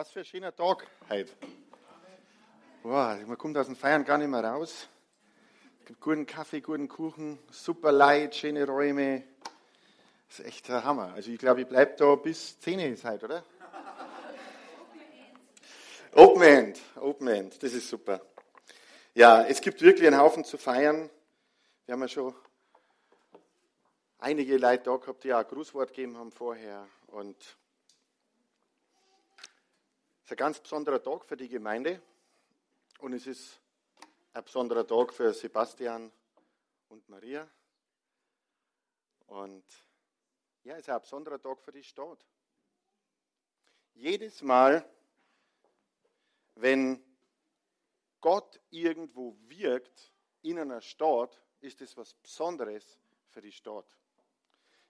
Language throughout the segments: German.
Was für ein schöner Tag heute. Boah, man kommt aus dem Feiern gar nicht mehr raus. Es gibt guten Kaffee, guten Kuchen, super Leid, schöne Räume. Das ist echt der Hammer. Also ich glaube, ich bleibe da bis 10 Uhr heute, oder? Open End, Open End, das ist super. Ja, es gibt wirklich einen Haufen zu feiern. Wir haben ja schon einige Leute da gehabt, die auch ein Grußwort gegeben haben vorher. Und ist ein ganz besonderer Tag für die Gemeinde. Und es ist ein besonderer Tag für Sebastian und Maria. Und ja, es ist ein besonderer Tag für die Stadt. Jedes Mal, wenn Gott irgendwo wirkt in einer Stadt, ist es was Besonderes für die Stadt.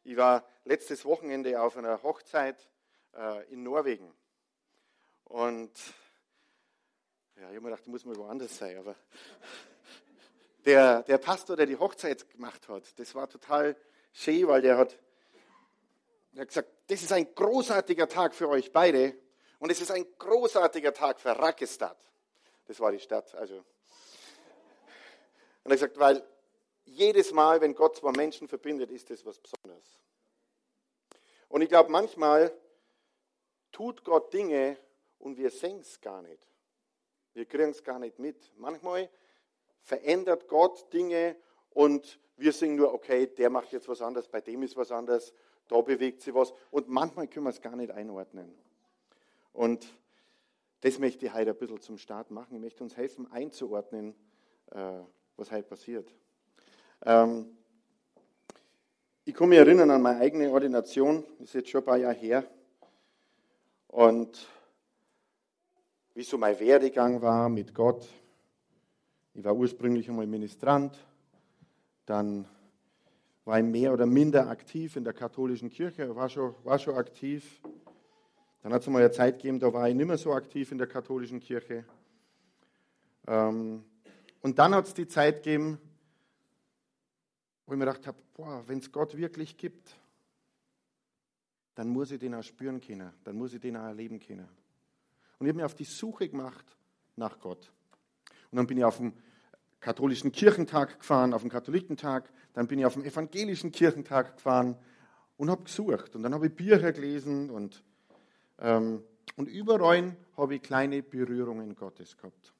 Ich war letztes Wochenende auf einer Hochzeit äh, in Norwegen. Und ja, ich habe mir gedacht, muss mal woanders sein. Aber der, der Pastor, der die Hochzeit gemacht hat, das war total schön, weil der hat, der hat gesagt, das ist ein großartiger Tag für euch beide und es ist ein großartiger Tag für Rakestad. Das war die Stadt. Also. Und er hat gesagt, weil jedes Mal, wenn Gott zwei Menschen verbindet, ist das was Besonderes. Und ich glaube, manchmal tut Gott Dinge und wir sehen es gar nicht. Wir kriegen es gar nicht mit. Manchmal verändert Gott Dinge und wir sehen nur, okay, der macht jetzt was anderes, bei dem ist was anderes, da bewegt sich was. Und manchmal können wir es gar nicht einordnen. Und das möchte ich heute ein bisschen zum Start machen. Ich möchte uns helfen, einzuordnen, äh, was heute passiert. Ähm, ich kann mich erinnern an meine eigene Ordination, das ist jetzt schon ein paar Jahre her. Und wie so mein Werdegang war mit Gott. Ich war ursprünglich einmal Ministrant, dann war ich mehr oder minder aktiv in der katholischen Kirche, war schon, war schon aktiv. Dann hat es mal eine Zeit gegeben, da war ich nicht mehr so aktiv in der katholischen Kirche. Ähm, und dann hat es die Zeit gegeben, wo ich mir gedacht habe, wenn es Gott wirklich gibt, dann muss ich den auch spüren können, dann muss ich den auch erleben können. Und ich habe mich auf die Suche gemacht nach Gott. Und dann bin ich auf den katholischen Kirchentag gefahren, auf den Katholikentag, dann bin ich auf den evangelischen Kirchentag gefahren und habe gesucht. Und dann habe ich Bücher gelesen und ähm, und überall habe ich kleine Berührungen Gottes gehabt.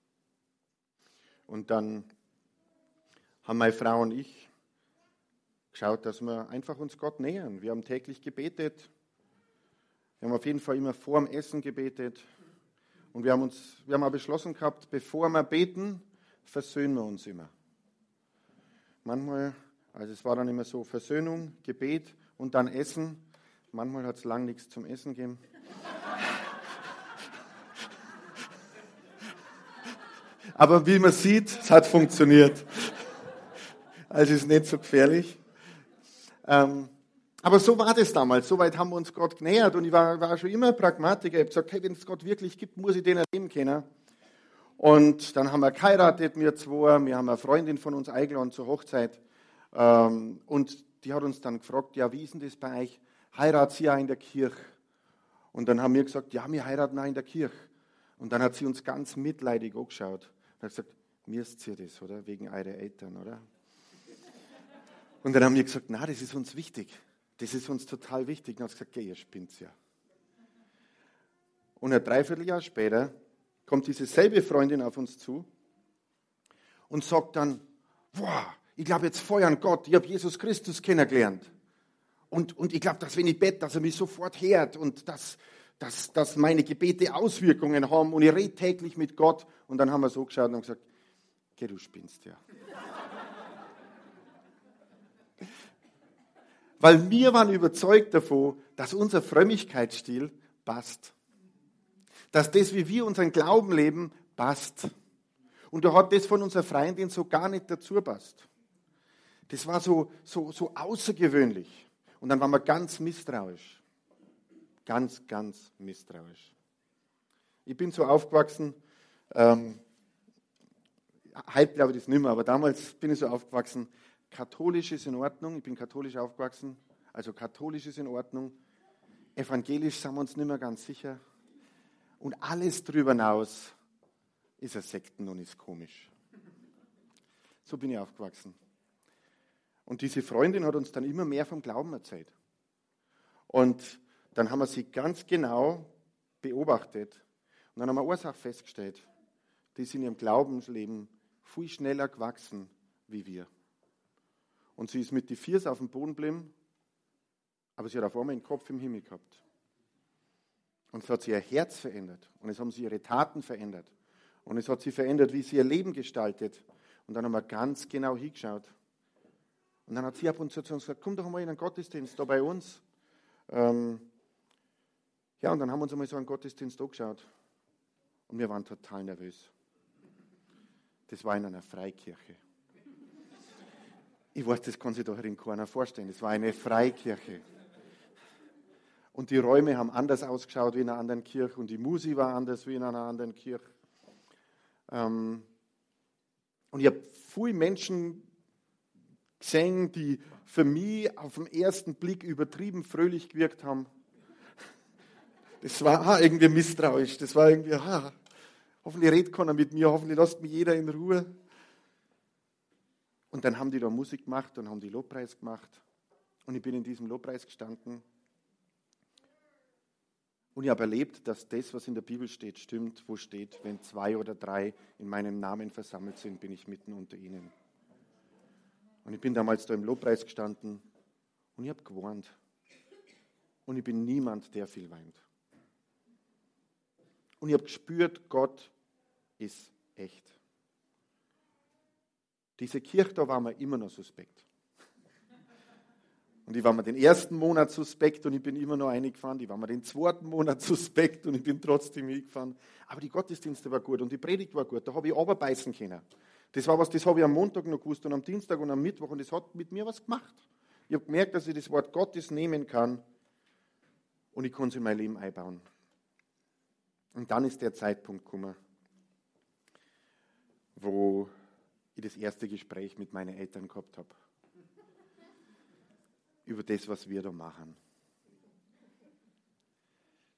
Und dann haben meine Frau und ich geschaut, dass wir einfach uns Gott nähern. Wir haben täglich gebetet. Wir haben auf jeden Fall immer vor dem Essen gebetet. Und wir haben, uns, wir haben auch beschlossen gehabt, bevor wir beten, versöhnen wir uns immer. Manchmal, also es war dann immer so Versöhnung, Gebet und dann Essen. Manchmal hat es lang nichts zum Essen gegeben. Aber wie man sieht, es hat funktioniert. Also ist nicht so gefährlich. Ähm, aber so war das damals. So weit haben wir uns Gott genähert. Und ich war, war schon immer Pragmatiker. Ich habe gesagt, hey, wenn es Gott wirklich gibt, muss ich den erleben können. Und dann haben wir geheiratet, wir zwei. Wir haben eine Freundin von uns eingeladen zur Hochzeit. Ähm, und die hat uns dann gefragt, ja, wie ist denn das bei euch? Heiratet sie ja in der Kirche? Und dann haben wir gesagt, ja, wir heiraten auch in der Kirche. Und dann hat sie uns ganz mitleidig angeschaut. Er hat gesagt, mir ist ihr das, oder? Wegen eurer Eltern, oder? Und dann haben wir gesagt, na, das ist uns wichtig. Das ist uns total wichtig. Und er hat gesagt, ja, ihr spinnt ja. Und ein Dreivierteljahr später kommt diese selbe Freundin auf uns zu und sagt dann, boah, ich glaube jetzt voll an Gott, ich habe Jesus Christus kennengelernt. Und, und ich glaube, dass wenn ich bete, dass er mich sofort hört und dass, dass, dass meine Gebete Auswirkungen haben und ich rede täglich mit Gott. Und dann haben wir so geschaut und gesagt, geh, du spinnst ja. Weil wir waren überzeugt davon, dass unser Frömmigkeitsstil passt. dass das, wie wir unseren Glauben leben, passt. Und da hat das von unserer Freundin so gar nicht dazu passt. Das war so, so, so außergewöhnlich. Und dann waren wir ganz misstrauisch. Ganz, ganz misstrauisch. Ich bin so aufgewachsen, ähm, heute glaube ich das nicht mehr, aber damals bin ich so aufgewachsen, katholisch ist in Ordnung, ich bin katholisch aufgewachsen, also katholisch ist in Ordnung, evangelisch sind wir uns nicht mehr ganz sicher und alles drüber hinaus ist ein Sekten und ist komisch. So bin ich aufgewachsen. Und diese Freundin hat uns dann immer mehr vom Glauben erzählt. Und dann haben wir sie ganz genau beobachtet. Und dann haben wir Ursache festgestellt. Die ist in ihrem Glaubensleben viel schneller gewachsen wie wir. Und sie ist mit die Viers auf dem Boden geblieben, aber sie hat auf einmal den Kopf im Himmel gehabt. Und es hat sie ihr Herz verändert. Und es haben sie ihre Taten verändert. Und es hat sie verändert, wie sie ihr Leben gestaltet. Und dann haben wir ganz genau hingeschaut. Und dann hat sie ab und zu zu uns gesagt, komm doch mal in einen Gottesdienst da bei uns. Ähm, ja, und dann haben wir uns einmal so einen Gottesdienst angeschaut. Und wir waren total nervös. Das war in einer Freikirche. Ich weiß, das kann sich doch in keiner vorstellen. Das war eine Freikirche. Und die Räume haben anders ausgeschaut wie in einer anderen Kirche und die Musik war anders wie in einer anderen Kirche. Ähm, und ich habe viele Menschen gesehen, die für mich auf den ersten Blick übertrieben fröhlich gewirkt haben. Das war ah, irgendwie misstrauisch. Das war irgendwie, ah, hoffentlich redet keiner mit mir, hoffentlich lässt mich jeder in Ruhe. Und dann haben die da Musik gemacht und haben die Lobpreis gemacht. Und ich bin in diesem Lobpreis gestanden. Und ich habe erlebt, dass das, was in der Bibel steht, stimmt, wo steht, wenn zwei oder drei in meinem Namen versammelt sind, bin ich mitten unter ihnen. Und ich bin damals da im Lobpreis gestanden und ich habe gewarnt. Und ich bin niemand, der viel weint. Und ich habe gespürt, Gott ist echt. Diese Kirche, da war mir immer noch suspekt. Und ich war mir den ersten Monat suspekt und ich bin immer noch eingefahren. Die war mir den zweiten Monat suspekt und ich bin trotzdem hingefahren. Aber die Gottesdienste war gut und die Predigt war gut. Da habe ich aber beißen können. Das war was, das habe ich am Montag noch gewusst und am Dienstag und am Mittwoch und das hat mit mir was gemacht. Ich habe gemerkt, dass ich das Wort Gottes nehmen kann und ich kann es in mein Leben einbauen. Und dann ist der Zeitpunkt gekommen, wo ich das erste Gespräch mit meinen Eltern gehabt habe. Über das, was wir da machen.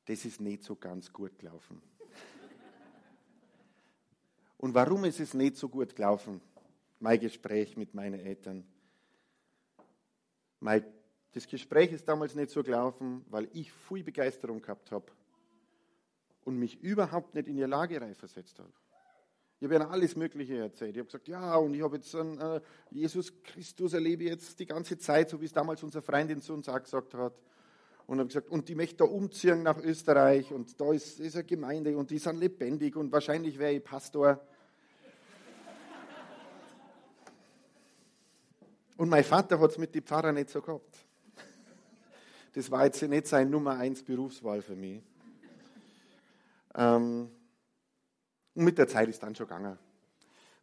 Das ist nicht so ganz gut gelaufen. Und warum ist es nicht so gut gelaufen? Mein Gespräch mit meinen Eltern. Mein, das Gespräch ist damals nicht so gelaufen, weil ich viel Begeisterung gehabt habe und mich überhaupt nicht in ihr Lage versetzt habe. Ich habe ihnen alles Mögliche erzählt. Ich habe gesagt, ja, und ich habe jetzt einen, äh, Jesus Christus erlebe jetzt die ganze Zeit, so wie es damals unsere Freundin zu uns auch gesagt hat. Und habe gesagt, und die möchte da umziehen nach Österreich und da ist, ist eine Gemeinde und die sind lebendig und wahrscheinlich wäre ich Pastor. Und mein Vater hat es mit den Pfarrern nicht so gehabt. Das war jetzt nicht seine Nummer eins Berufswahl für mich. Ähm, und mit der Zeit ist dann schon gegangen.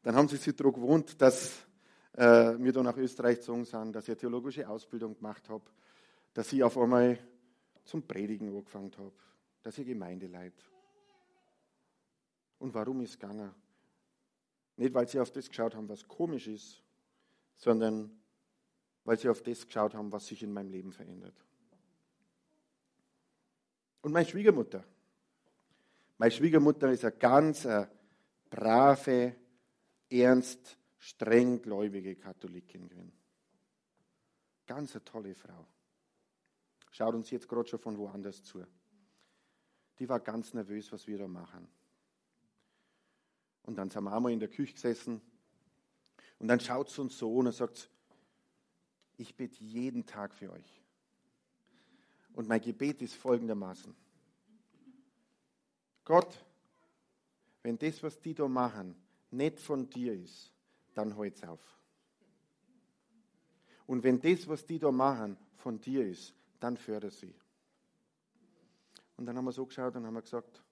Dann haben sie sich daran gewohnt, dass äh, wir da nach Österreich gezogen sind, dass ich eine theologische Ausbildung gemacht habe, dass ich auf einmal zum Predigen angefangen habe, dass ich Gemeinde leite. Und warum ist es gegangen? Nicht, weil sie auf das geschaut haben, was komisch ist, sondern weil sie auf das geschaut haben, was sich in meinem Leben verändert. Und meine Schwiegermutter. Meine Schwiegermutter ist eine ganz äh, brave, ernst, streng gläubige Katholikin gewesen. Ganz eine tolle Frau. Schaut uns jetzt gerade schon von woanders zu. Die war ganz nervös, was wir da machen. Und dann sind wir einmal in der Küche gesessen und dann schaut sie uns so und sagt, ich bete jeden Tag für euch. Und mein Gebet ist folgendermaßen. Gott, wenn das, was die da machen, nicht von dir ist, dann halt's auf. Und wenn das, was die da machen, von dir ist, dann förder sie. Und dann haben wir so geschaut und haben gesagt,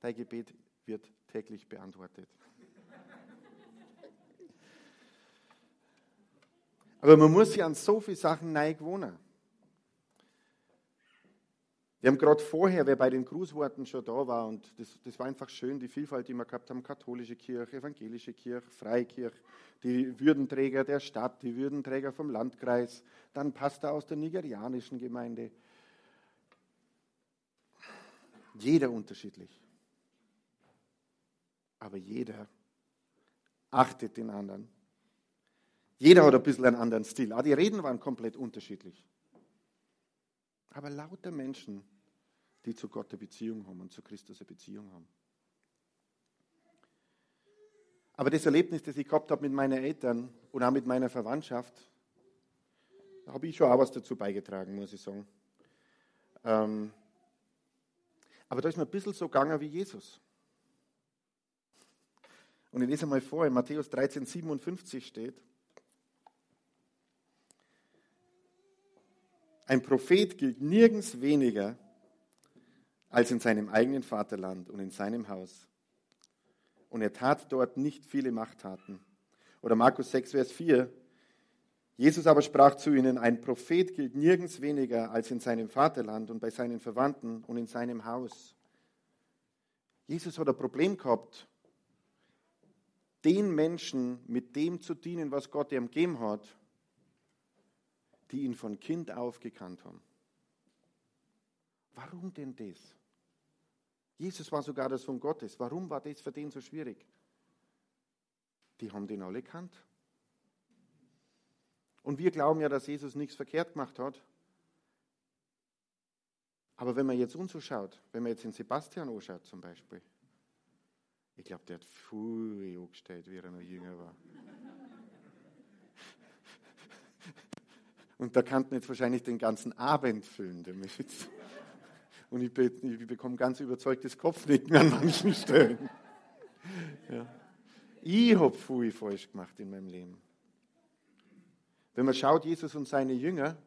dein Gebet wird täglich beantwortet. Aber man muss sich an so viele Sachen neu gewohnen. Wir haben gerade vorher, wer bei den Grußworten schon da war, und das, das, war einfach schön, die Vielfalt, die wir gehabt haben, katholische Kirche, evangelische Kirche, Freikirche, die Würdenträger der Stadt, die Würdenträger vom Landkreis, dann Pastor aus der nigerianischen Gemeinde. Jeder unterschiedlich. Aber jeder achtet den anderen. Jeder hat ein bisschen einen anderen Stil. Auch die Reden waren komplett unterschiedlich. Aber lauter Menschen, die zu Gott eine Beziehung haben und zu Christus eine Beziehung haben. Aber das Erlebnis, das ich gehabt habe mit meinen Eltern und auch mit meiner Verwandtschaft, da habe ich schon auch was dazu beigetragen, muss ich sagen. Ähm, aber da ist mir ein bisschen so gegangen wie Jesus. Und ich lese mal vor, in Matthäus 13, 57 steht, ein Prophet gilt nirgends weniger als in seinem eigenen Vaterland und in seinem Haus. Und er tat dort nicht viele Machttaten. Oder Markus 6, Vers 4. Jesus aber sprach zu ihnen, ein Prophet gilt nirgends weniger als in seinem Vaterland und bei seinen Verwandten und in seinem Haus. Jesus hat ein Problem gehabt, den Menschen mit dem zu dienen, was Gott ihm gegeben hat, die ihn von Kind auf gekannt haben. Warum denn das? Jesus war sogar der Sohn Gottes. Warum war das für den so schwierig? Die haben den alle kannt. Und wir glauben ja, dass Jesus nichts verkehrt gemacht hat. Aber wenn man jetzt uns so schaut, wenn man jetzt den Sebastian anschaut zum Beispiel, ich glaube, der hat viel angestellt, wie er noch jünger war. Und da kann man jetzt wahrscheinlich den ganzen Abend füllen damit. Und ich, be ich bekomme ganz überzeugtes Kopfnicken an manchen Stellen. Ja. Ich habe viel falsch gemacht in meinem Leben. Wenn man schaut, Jesus und seine Jünger,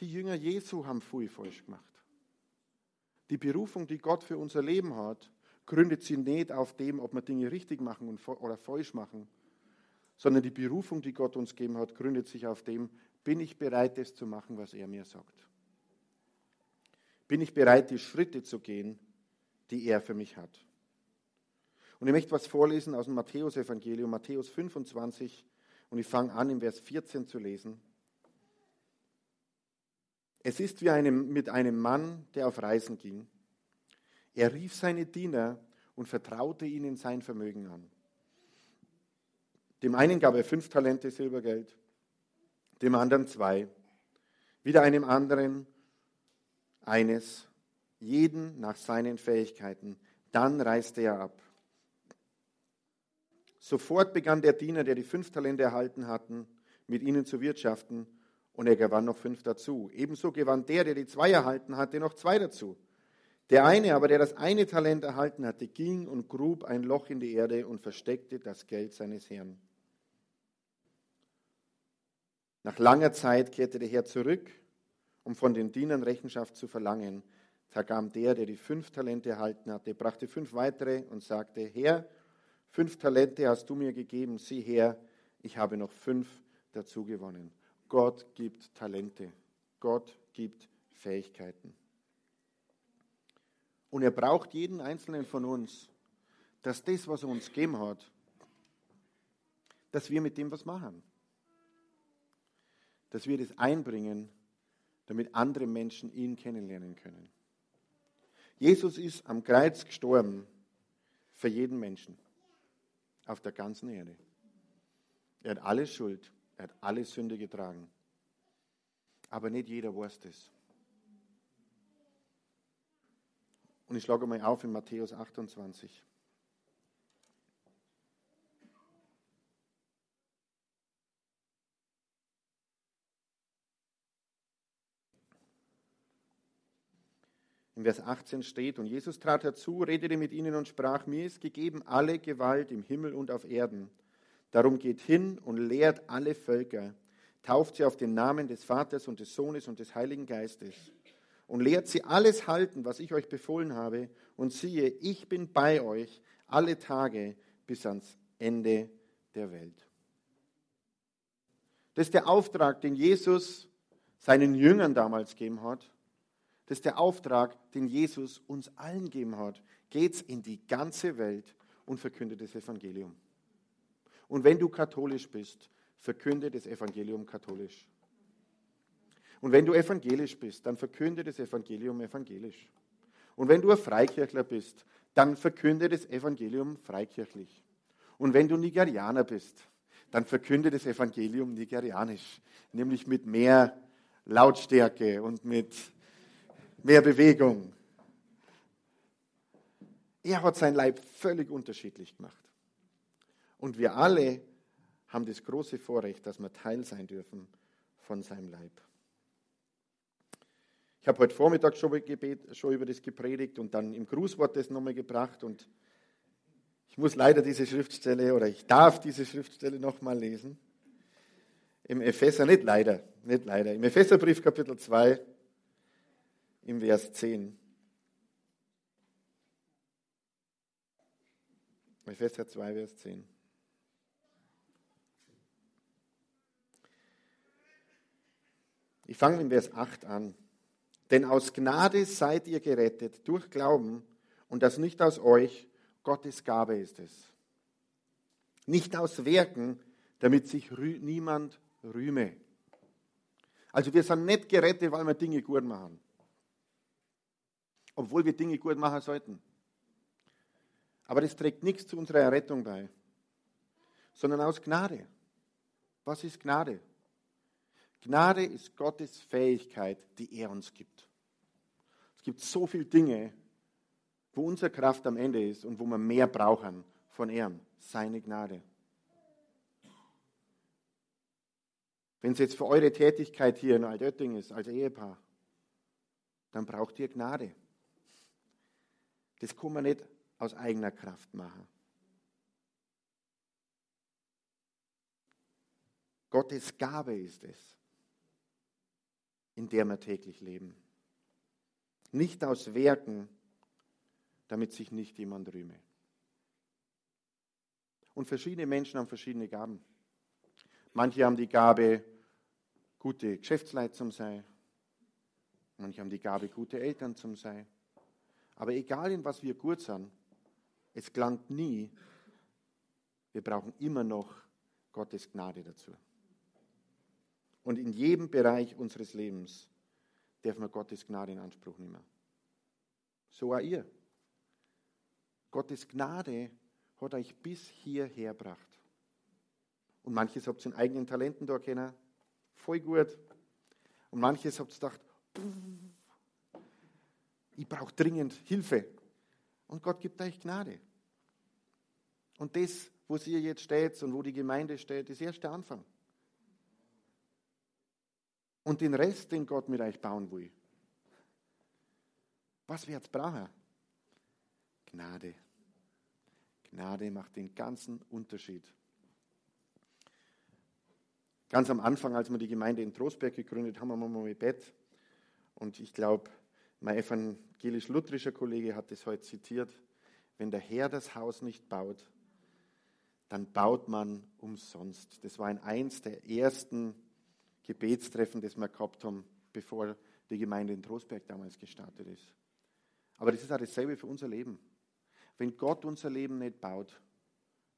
die Jünger Jesu haben viel falsch gemacht. Die Berufung, die Gott für unser Leben hat, gründet sie nicht auf dem, ob wir Dinge richtig machen oder falsch machen, sondern die Berufung, die Gott uns gegeben hat, gründet sich auf dem, bin ich bereit, das zu machen, was er mir sagt bin ich bereit, die Schritte zu gehen, die er für mich hat. Und ich möchte was vorlesen aus dem Matthäusevangelium, Matthäus 25, und ich fange an, im Vers 14 zu lesen. Es ist wie einem, mit einem Mann, der auf Reisen ging. Er rief seine Diener und vertraute ihnen sein Vermögen an. Dem einen gab er fünf Talente Silbergeld, dem anderen zwei, wieder einem anderen eines, jeden nach seinen Fähigkeiten. Dann reiste er ab. Sofort begann der Diener, der die fünf Talente erhalten hatten, mit ihnen zu wirtschaften, und er gewann noch fünf dazu. Ebenso gewann der, der die zwei erhalten hatte, noch zwei dazu. Der eine aber, der das eine Talent erhalten hatte, ging und grub ein Loch in die Erde und versteckte das Geld seines Herrn. Nach langer Zeit kehrte der Herr zurück um von den Dienern Rechenschaft zu verlangen. Da kam der, der die fünf Talente erhalten hatte, brachte fünf weitere und sagte, Herr, fünf Talente hast du mir gegeben, sieh her, ich habe noch fünf dazu gewonnen. Gott gibt Talente, Gott gibt Fähigkeiten. Und er braucht jeden einzelnen von uns, dass das, was er uns gegeben hat, dass wir mit dem was machen. Dass wir das einbringen damit andere Menschen ihn kennenlernen können. Jesus ist am Kreuz gestorben für jeden Menschen auf der ganzen Erde. Er hat alle Schuld, er hat alle Sünde getragen. Aber nicht jeder weiß das. Und ich schlage mal auf in Matthäus 28. In Vers 18 steht, und Jesus trat herzu, redete mit ihnen und sprach, mir ist gegeben alle Gewalt im Himmel und auf Erden. Darum geht hin und lehrt alle Völker, tauft sie auf den Namen des Vaters und des Sohnes und des Heiligen Geistes und lehrt sie alles halten, was ich euch befohlen habe. Und siehe, ich bin bei euch alle Tage bis ans Ende der Welt. Das ist der Auftrag, den Jesus seinen Jüngern damals gegeben hat. Das ist der Auftrag, den Jesus uns allen gegeben hat. Geht's in die ganze Welt und verkündet das Evangelium. Und wenn du katholisch bist, verkünde das Evangelium katholisch. Und wenn du evangelisch bist, dann verkünde das Evangelium evangelisch. Und wenn du ein Freikirchler bist, dann verkünde das Evangelium freikirchlich. Und wenn du Nigerianer bist, dann verkünde das Evangelium nigerianisch, nämlich mit mehr Lautstärke und mit mehr Bewegung. Er hat sein Leib völlig unterschiedlich gemacht. Und wir alle haben das große Vorrecht, dass wir Teil sein dürfen von seinem Leib. Ich habe heute Vormittag schon, über das gepredigt und dann im Grußwort das nochmal gebracht und ich muss leider diese Schriftstelle oder ich darf diese Schriftstelle nochmal lesen. Im Epheser, nicht leider, nicht leider, im Epheserbrief Kapitel 2, im Vers 10. Epheser 2, Vers 10. Ich fange im Vers 8 an. Denn aus Gnade seid ihr gerettet durch Glauben und das nicht aus euch, Gottes Gabe ist es. Nicht aus Werken, damit sich rü niemand rühme. Also wir sind nicht gerettet, weil wir Dinge gut machen. Obwohl wir Dinge gut machen sollten. Aber das trägt nichts zu unserer Errettung bei, sondern aus Gnade. Was ist Gnade? Gnade ist Gottes Fähigkeit, die er uns gibt. Es gibt so viele Dinge, wo unsere Kraft am Ende ist und wo wir mehr brauchen von ihm, seine Gnade. Wenn es jetzt für eure Tätigkeit hier in Altötting ist, als Ehepaar, dann braucht ihr Gnade. Das kann man nicht aus eigener Kraft machen. Gottes Gabe ist es in der wir täglich leben. Nicht aus Werken, damit sich nicht jemand rühme. Und verschiedene Menschen haben verschiedene Gaben. Manche haben die Gabe, gute Geschäftsleute zu sein. Manche haben die Gabe, gute Eltern zu sein. Aber egal in was wir gut sind, es gelangt nie. Wir brauchen immer noch Gottes Gnade dazu. Und in jedem Bereich unseres Lebens dürfen wir Gottes Gnade in Anspruch nehmen. So auch ihr. Gottes Gnade hat euch bis hierher gebracht. Und manches habt ihr in eigenen Talenten da kennen, voll gut. Und manches habt ihr gedacht, ich brauche dringend Hilfe. Und Gott gibt euch Gnade. Und das, wo ihr jetzt steht und wo die Gemeinde steht, ist erst der Anfang und den Rest, den Gott mit euch bauen will. Was wird es brauchen? Gnade. Gnade macht den ganzen Unterschied. Ganz am Anfang, als wir die Gemeinde in Trostberg gegründet haben, haben wir mal Bett. Und ich glaube, mein evangelisch-lutherischer Kollege hat das heute zitiert. Wenn der Herr das Haus nicht baut, dann baut man umsonst. Das war ein eins der ersten Gebetstreffen, das wir gehabt haben, bevor die Gemeinde in Trostberg damals gestartet ist. Aber das ist auch dasselbe für unser Leben. Wenn Gott unser Leben nicht baut,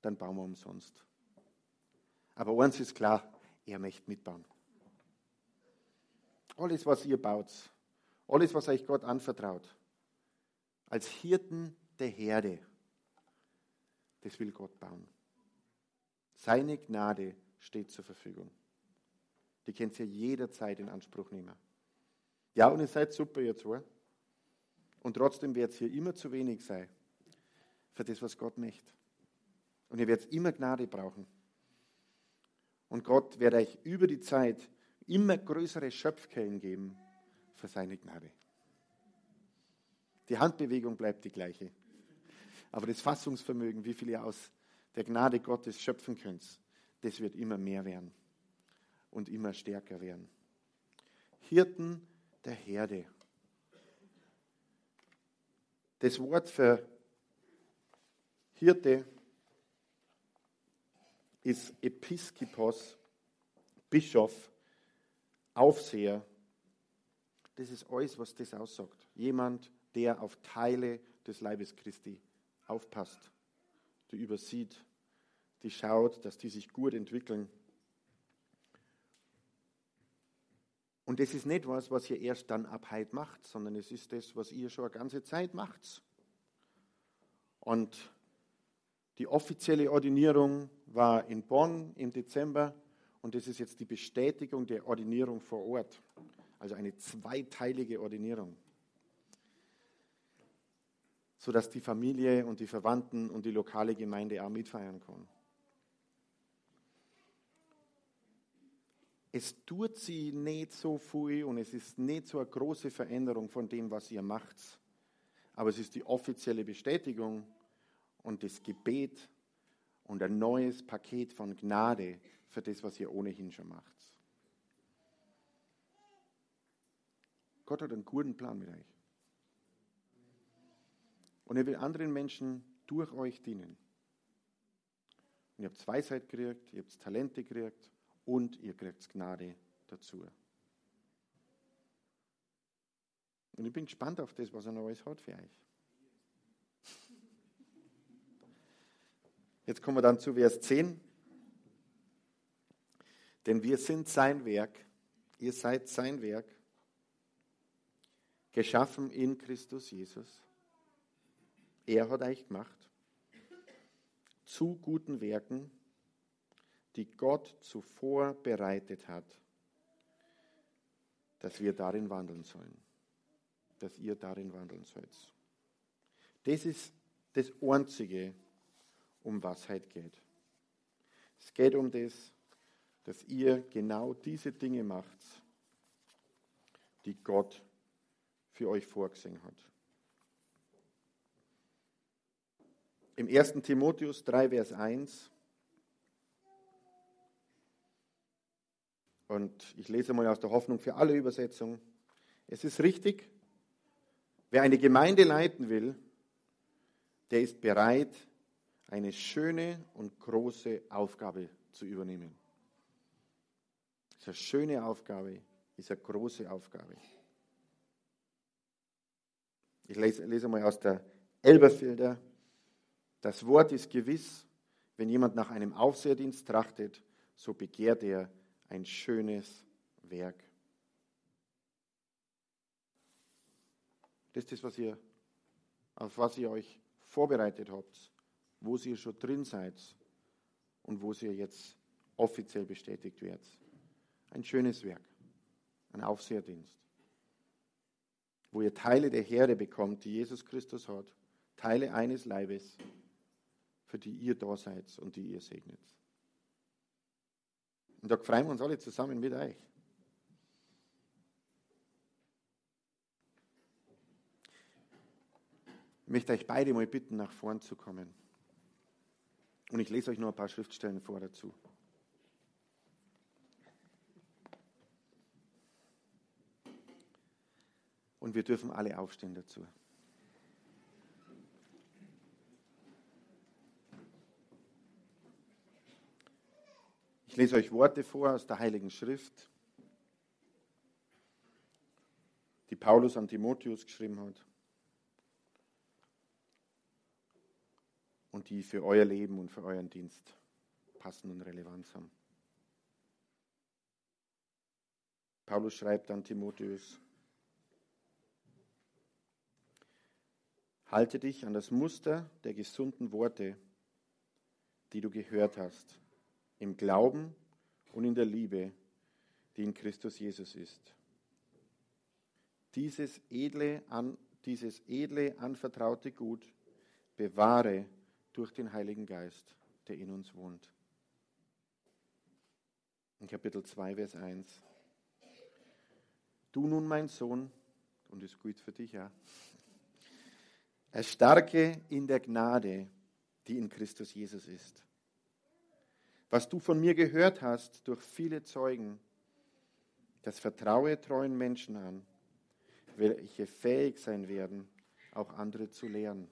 dann bauen wir umsonst. Aber eins ist klar, er möchte mitbauen. Alles, was ihr baut, alles, was euch Gott anvertraut, als Hirten der Herde, das will Gott bauen. Seine Gnade steht zur Verfügung. Die könnt ihr jederzeit in Anspruch nehmen. Ja, und ihr seid super, ihr zwei. Und trotzdem wird es hier immer zu wenig sein für das, was Gott möchte. Und ihr werdet immer Gnade brauchen. Und Gott wird euch über die Zeit immer größere Schöpfquellen geben für seine Gnade. Die Handbewegung bleibt die gleiche. Aber das Fassungsvermögen, wie viel ihr aus der Gnade Gottes schöpfen könnt, das wird immer mehr werden und immer stärker werden. Hirten der Herde. Das Wort für Hirte ist Episkopos, Bischof, Aufseher. Das ist alles, was das aussagt. Jemand, der auf Teile des Leibes Christi aufpasst, die übersieht, die schaut, dass die sich gut entwickeln. Und das ist nicht was, was ihr erst dann ab heute macht, sondern es ist das, was ihr schon eine ganze Zeit macht. Und die offizielle Ordinierung war in Bonn im Dezember und das ist jetzt die Bestätigung der Ordinierung vor Ort. Also eine zweiteilige Ordinierung. Sodass die Familie und die Verwandten und die lokale Gemeinde auch mitfeiern können. Es tut sie nicht so viel und es ist nicht so eine große Veränderung von dem, was ihr macht. Aber es ist die offizielle Bestätigung und das Gebet und ein neues Paket von Gnade für das, was ihr ohnehin schon macht. Gott hat einen guten Plan mit euch. Und er will anderen Menschen durch euch dienen. Und ihr habt Weisheit gekriegt, ihr habt Talente gekriegt und ihr kriegt Gnade dazu. Und ich bin gespannt auf das, was er noch alles hat für euch. Jetzt kommen wir dann zu Vers 10. Denn wir sind sein Werk, ihr seid sein Werk, geschaffen in Christus Jesus. Er hat euch gemacht zu guten Werken, die Gott zuvor bereitet hat, dass wir darin wandeln sollen, dass ihr darin wandeln sollt. Das ist das Einzige, um was heute geht. Es geht um das, dass ihr genau diese Dinge macht, die Gott für euch vorgesehen hat. Im 1. Timotheus 3, Vers 1. Und ich lese mal aus der Hoffnung für alle Übersetzungen. Es ist richtig, wer eine Gemeinde leiten will, der ist bereit, eine schöne und große Aufgabe zu übernehmen. Das ist eine schöne Aufgabe, ist eine große Aufgabe. Ich lese, lese mal aus der Elberfelder. Das Wort ist gewiss, wenn jemand nach einem Aufseherdienst trachtet, so begehrt er ein schönes Werk. Das ist das, was ihr, auf was ihr euch vorbereitet habt wo ihr schon drin seid und wo ihr jetzt offiziell bestätigt werdet. Ein schönes Werk, ein Aufseherdienst, wo ihr Teile der Herde bekommt, die Jesus Christus hat, Teile eines Leibes, für die ihr da seid und die ihr segnet. Und da freuen wir uns alle zusammen mit euch. Ich möchte euch beide mal bitten, nach vorn zu kommen. Und ich lese euch nur ein paar Schriftstellen vor dazu. Und wir dürfen alle aufstehen dazu. Ich lese euch Worte vor aus der Heiligen Schrift, die Paulus an Timotheus geschrieben hat. und die für euer Leben und für euren Dienst passen und Relevanz haben. Paulus schreibt an Timotheus, halte dich an das Muster der gesunden Worte, die du gehört hast, im Glauben und in der Liebe, die in Christus Jesus ist. Dieses edle, an, dieses edle anvertraute Gut bewahre durch den Heiligen Geist, der in uns wohnt. In Kapitel 2, Vers 1. Du nun, mein Sohn, und es gilt für dich ja, erstarke in der Gnade, die in Christus Jesus ist. Was du von mir gehört hast durch viele Zeugen, das vertraue treuen Menschen an, welche fähig sein werden, auch andere zu lehren.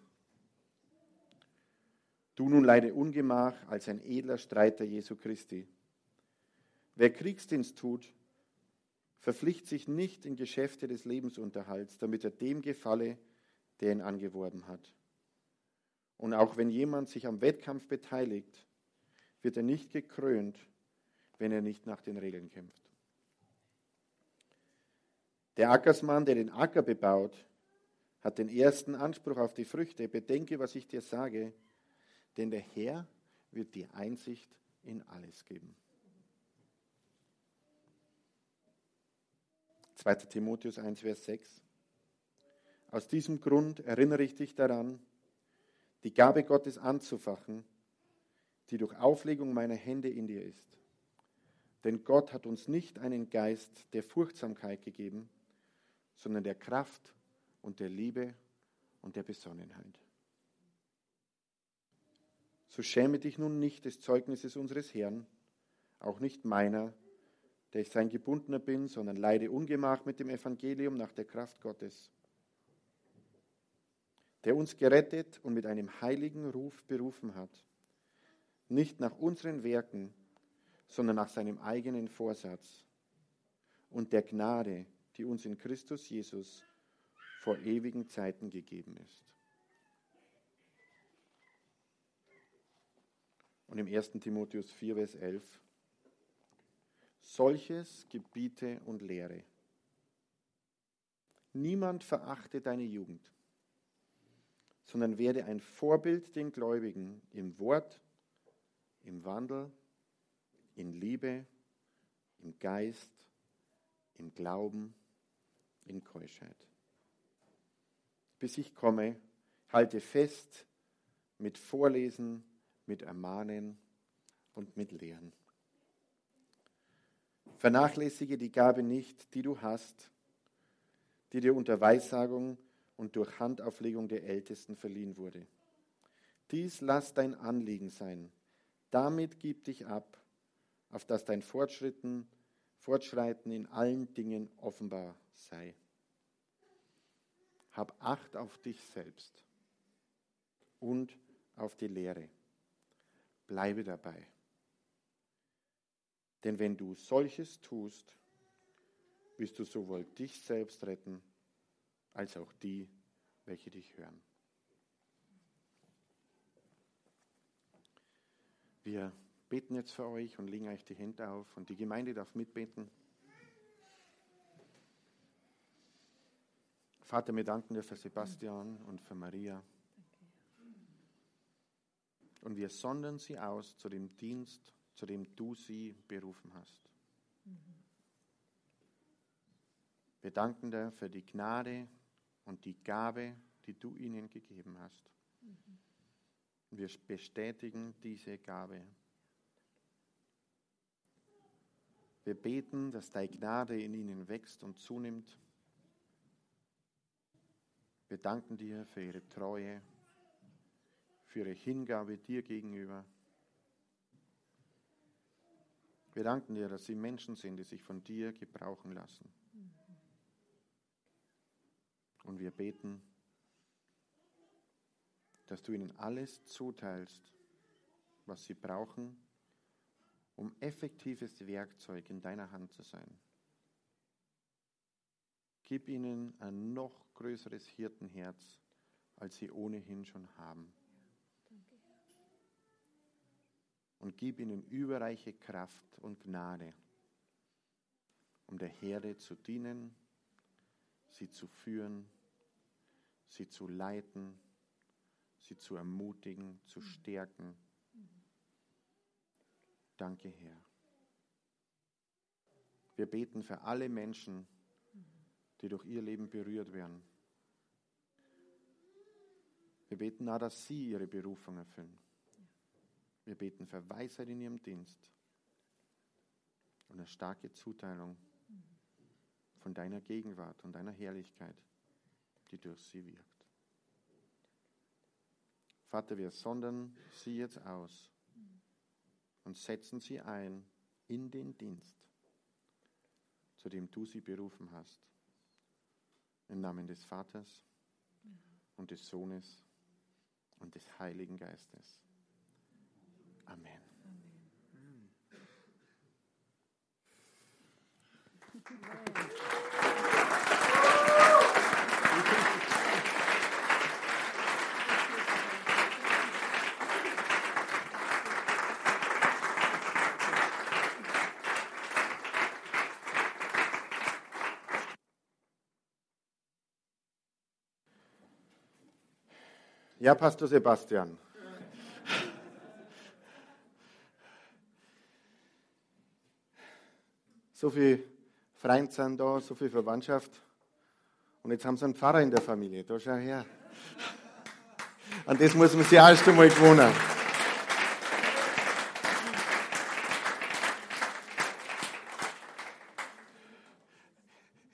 Du nun leide Ungemach als ein edler Streiter Jesu Christi. Wer Kriegsdienst tut, verpflichtet sich nicht in Geschäfte des Lebensunterhalts, damit er dem gefalle, der ihn angeworben hat. Und auch wenn jemand sich am Wettkampf beteiligt, wird er nicht gekrönt, wenn er nicht nach den Regeln kämpft. Der Ackersmann, der den Acker bebaut, hat den ersten Anspruch auf die Früchte. Bedenke, was ich dir sage, denn der Herr wird dir Einsicht in alles geben. 2. Timotheus 1, Vers 6. Aus diesem Grund erinnere ich dich daran, die Gabe Gottes anzufachen, die durch Auflegung meiner Hände in dir ist. Denn Gott hat uns nicht einen Geist der Furchtsamkeit gegeben, sondern der Kraft und der Liebe und der Besonnenheit. So schäme dich nun nicht des Zeugnisses unseres Herrn, auch nicht meiner, der ich sein Gebundener bin, sondern leide Ungemach mit dem Evangelium nach der Kraft Gottes, der uns gerettet und mit einem heiligen Ruf berufen hat, nicht nach unseren Werken, sondern nach seinem eigenen Vorsatz und der Gnade, die uns in Christus Jesus vor ewigen Zeiten gegeben ist. Und im 1. Timotheus 4, Vers 11, solches gebiete und lehre. Niemand verachte deine Jugend, sondern werde ein Vorbild den Gläubigen im Wort, im Wandel, in Liebe, im Geist, im Glauben, in Keuschheit. Bis ich komme, halte fest mit Vorlesen, mit Ermahnen und mit Lehren. Vernachlässige die Gabe nicht, die du hast, die dir unter Weissagung und durch Handauflegung der Ältesten verliehen wurde. Dies lass dein Anliegen sein. Damit gib dich ab, auf dass dein Fortschritten, Fortschreiten in allen Dingen offenbar sei. Hab Acht auf dich selbst und auf die Lehre. Bleibe dabei. Denn wenn du solches tust, wirst du sowohl dich selbst retten, als auch die, welche dich hören. Wir beten jetzt für euch und legen euch die Hände auf und die Gemeinde darf mitbeten. Vater, wir danken dir für Sebastian und für Maria. Und wir sondern sie aus zu dem Dienst, zu dem du sie berufen hast. Wir danken dir für die Gnade und die Gabe, die du ihnen gegeben hast. Wir bestätigen diese Gabe. Wir beten, dass deine Gnade in ihnen wächst und zunimmt. Wir danken dir für ihre Treue, für ihre Hingabe dir gegenüber. Wir danken dir, dass sie Menschen sind, die sich von dir gebrauchen lassen. Und wir beten, dass du ihnen alles zuteilst, was sie brauchen, um effektives Werkzeug in deiner Hand zu sein. Gib ihnen ein noch größeres Hirtenherz, als sie ohnehin schon haben. Und gib ihnen überreiche Kraft und Gnade, um der Herde zu dienen, sie zu führen, sie zu leiten, sie zu ermutigen, zu stärken. Danke, Herr. Wir beten für alle Menschen, die durch ihr Leben berührt werden. Wir beten auch, dass sie ihre Berufung erfüllen. Wir beten für Weisheit in ihrem Dienst und eine starke Zuteilung von deiner Gegenwart und deiner Herrlichkeit, die durch sie wirkt. Vater, wir sondern sie jetzt aus und setzen sie ein in den Dienst, zu dem du sie berufen hast. Im Namen des Vaters und des Sohnes und des Heiligen Geistes. Amen. Ja, Pastor Sebastian. So viele Freunde sind da, so viel Verwandtschaft. Und jetzt haben sie einen Pfarrer in der Familie. Da schau her. An das muss man sich erst einmal gewohnen.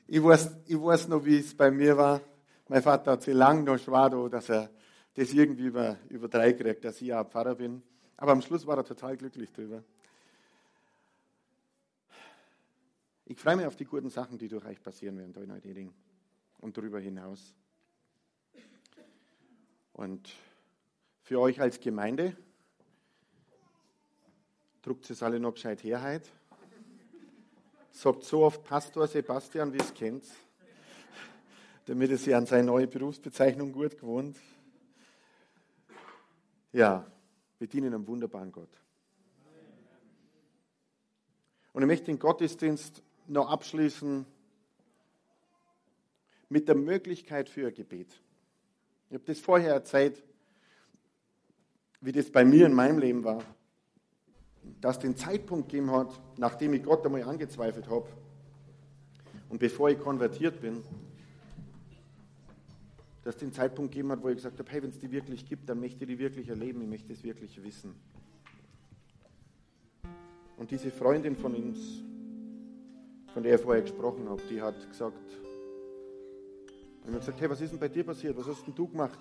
Ich weiß, ich weiß noch, wie es bei mir war. Mein Vater hat sich lange noch schwer, da, dass er das irgendwie über, über drei kriegt, dass ich ja Pfarrer bin. Aber am Schluss war er total glücklich drüber. Ich freue mich auf die guten Sachen, die durch euch passieren werden, da in Eudering und darüber hinaus. Und für euch als Gemeinde, druckt es alle noch gescheit Herheit. Sagt so oft Pastor Sebastian, wie es kennt, damit er sich an seine neue Berufsbezeichnung gut gewohnt. Ja, wir dienen einem wunderbaren Gott. Und ich möchte den Gottesdienst noch abschließen mit der Möglichkeit für ein Gebet. Ich habe das vorher erzählt, wie das bei mir in meinem Leben war. Dass den Zeitpunkt gegeben hat, nachdem ich Gott einmal angezweifelt habe und bevor ich konvertiert bin, dass es den Zeitpunkt gegeben hat, wo ich gesagt habe, hey, wenn es die wirklich gibt, dann möchte ich die wirklich erleben, ich möchte es wirklich wissen. Und diese Freundin von uns, von der ich vorher gesprochen habe, die hat gesagt, ich gesagt, hey, was ist denn bei dir passiert? Was hast denn du gemacht?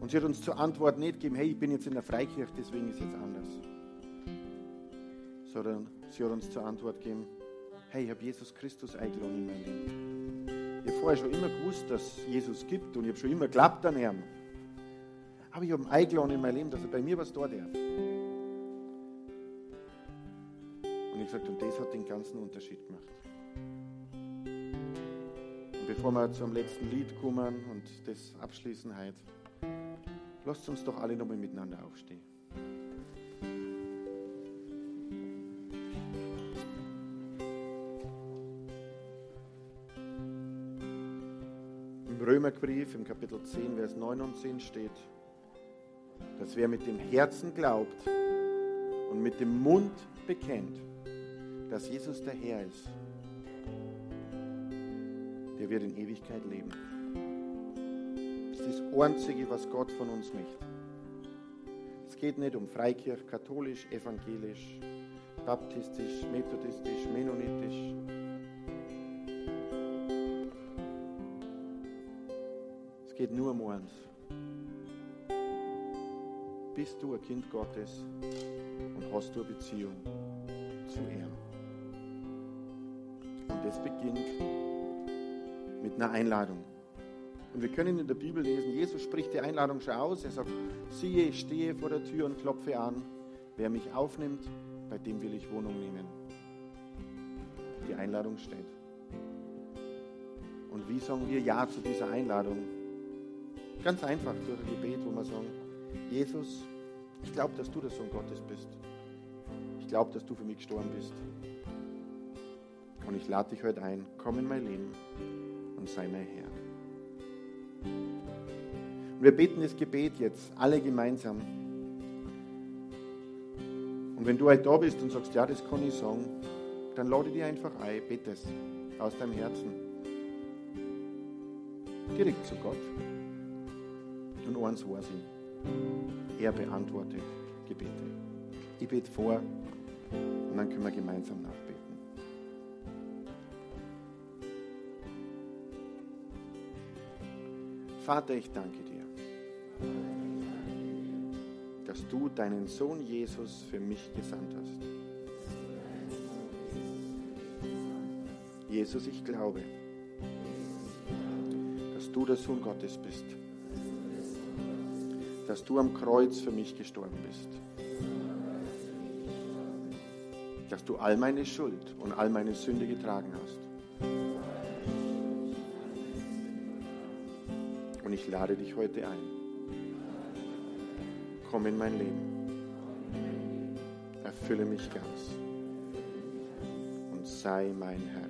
Und sie hat uns zur Antwort nicht gegeben, hey, ich bin jetzt in der Freikirche, deswegen ist es jetzt anders. Sondern sie hat uns zur Antwort gegeben, hey, ich habe Jesus Christus eingeladen in mein Leben. Ich habe vorher schon immer gewusst, dass es Jesus gibt und ich habe schon immer geglaubt an ihm. Aber ich habe ihn eingeladen in mein Leben, dass er bei mir was da darf. Und ich gesagt, und das hat den ganzen Unterschied gemacht. Und bevor wir zum letzten Lied kommen und das abschließen heute, lasst uns doch alle nochmal miteinander aufstehen. Römerbrief im Kapitel 10, Vers 9 und 10 steht, dass wer mit dem Herzen glaubt und mit dem Mund bekennt, dass Jesus der Herr ist, der wird in Ewigkeit leben. Das ist das Einzige, was Gott von uns möchte. Es geht nicht um Freikirche, katholisch, evangelisch, baptistisch, methodistisch, mennonitisch. Geht nur eins. Bist du ein Kind Gottes und hast du eine Beziehung zu ihm? Und das beginnt mit einer Einladung. Und wir können in der Bibel lesen, Jesus spricht die Einladung schon aus. Er sagt, siehe, ich stehe vor der Tür und klopfe an. Wer mich aufnimmt, bei dem will ich Wohnung nehmen. Die Einladung steht. Und wie sagen wir Ja zu dieser Einladung? Ganz einfach durch ein Gebet, wo wir sagen, Jesus, ich glaube, dass du der Sohn Gottes bist. Ich glaube, dass du für mich gestorben bist. Und ich lade dich heute ein, komm in mein Leben und sei mein Herr. Und wir beten das Gebet jetzt, alle gemeinsam. Und wenn du heute da bist und sagst, ja, das kann ich sagen, dann lade dich einfach ein, bete es aus deinem Herzen. Direkt zu Gott. Und eins weiß ich, er beantwortet Gebete. Ich bete vor und dann können wir gemeinsam nachbeten. Vater, ich danke dir, dass du deinen Sohn Jesus für mich gesandt hast. Jesus, ich glaube, dass dass du der Sohn Gottes bist. Dass du am Kreuz für mich gestorben bist. Dass du all meine Schuld und all meine Sünde getragen hast. Und ich lade dich heute ein. Komm in mein Leben. Erfülle mich ganz. Und sei mein Herr.